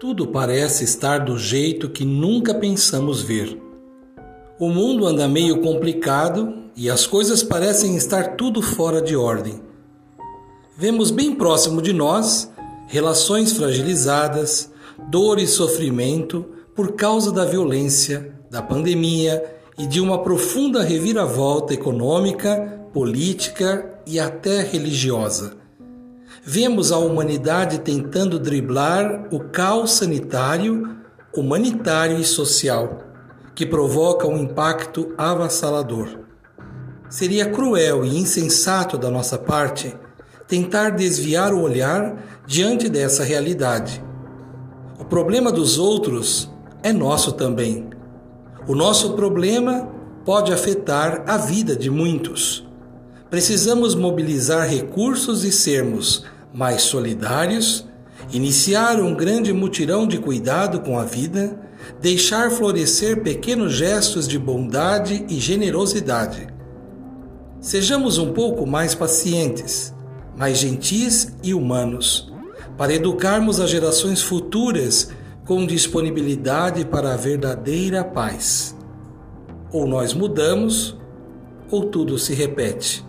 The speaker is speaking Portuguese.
Tudo parece estar do jeito que nunca pensamos ver. O mundo anda meio complicado e as coisas parecem estar tudo fora de ordem. Vemos bem próximo de nós relações fragilizadas, dor e sofrimento por causa da violência, da pandemia e de uma profunda reviravolta econômica, política e até religiosa. Vemos a humanidade tentando driblar o caos sanitário, humanitário e social, que provoca um impacto avassalador. Seria cruel e insensato da nossa parte tentar desviar o olhar diante dessa realidade. O problema dos outros é nosso também. O nosso problema pode afetar a vida de muitos. Precisamos mobilizar recursos e sermos mais solidários, iniciar um grande mutirão de cuidado com a vida, deixar florescer pequenos gestos de bondade e generosidade. Sejamos um pouco mais pacientes, mais gentis e humanos, para educarmos as gerações futuras com disponibilidade para a verdadeira paz. Ou nós mudamos, ou tudo se repete.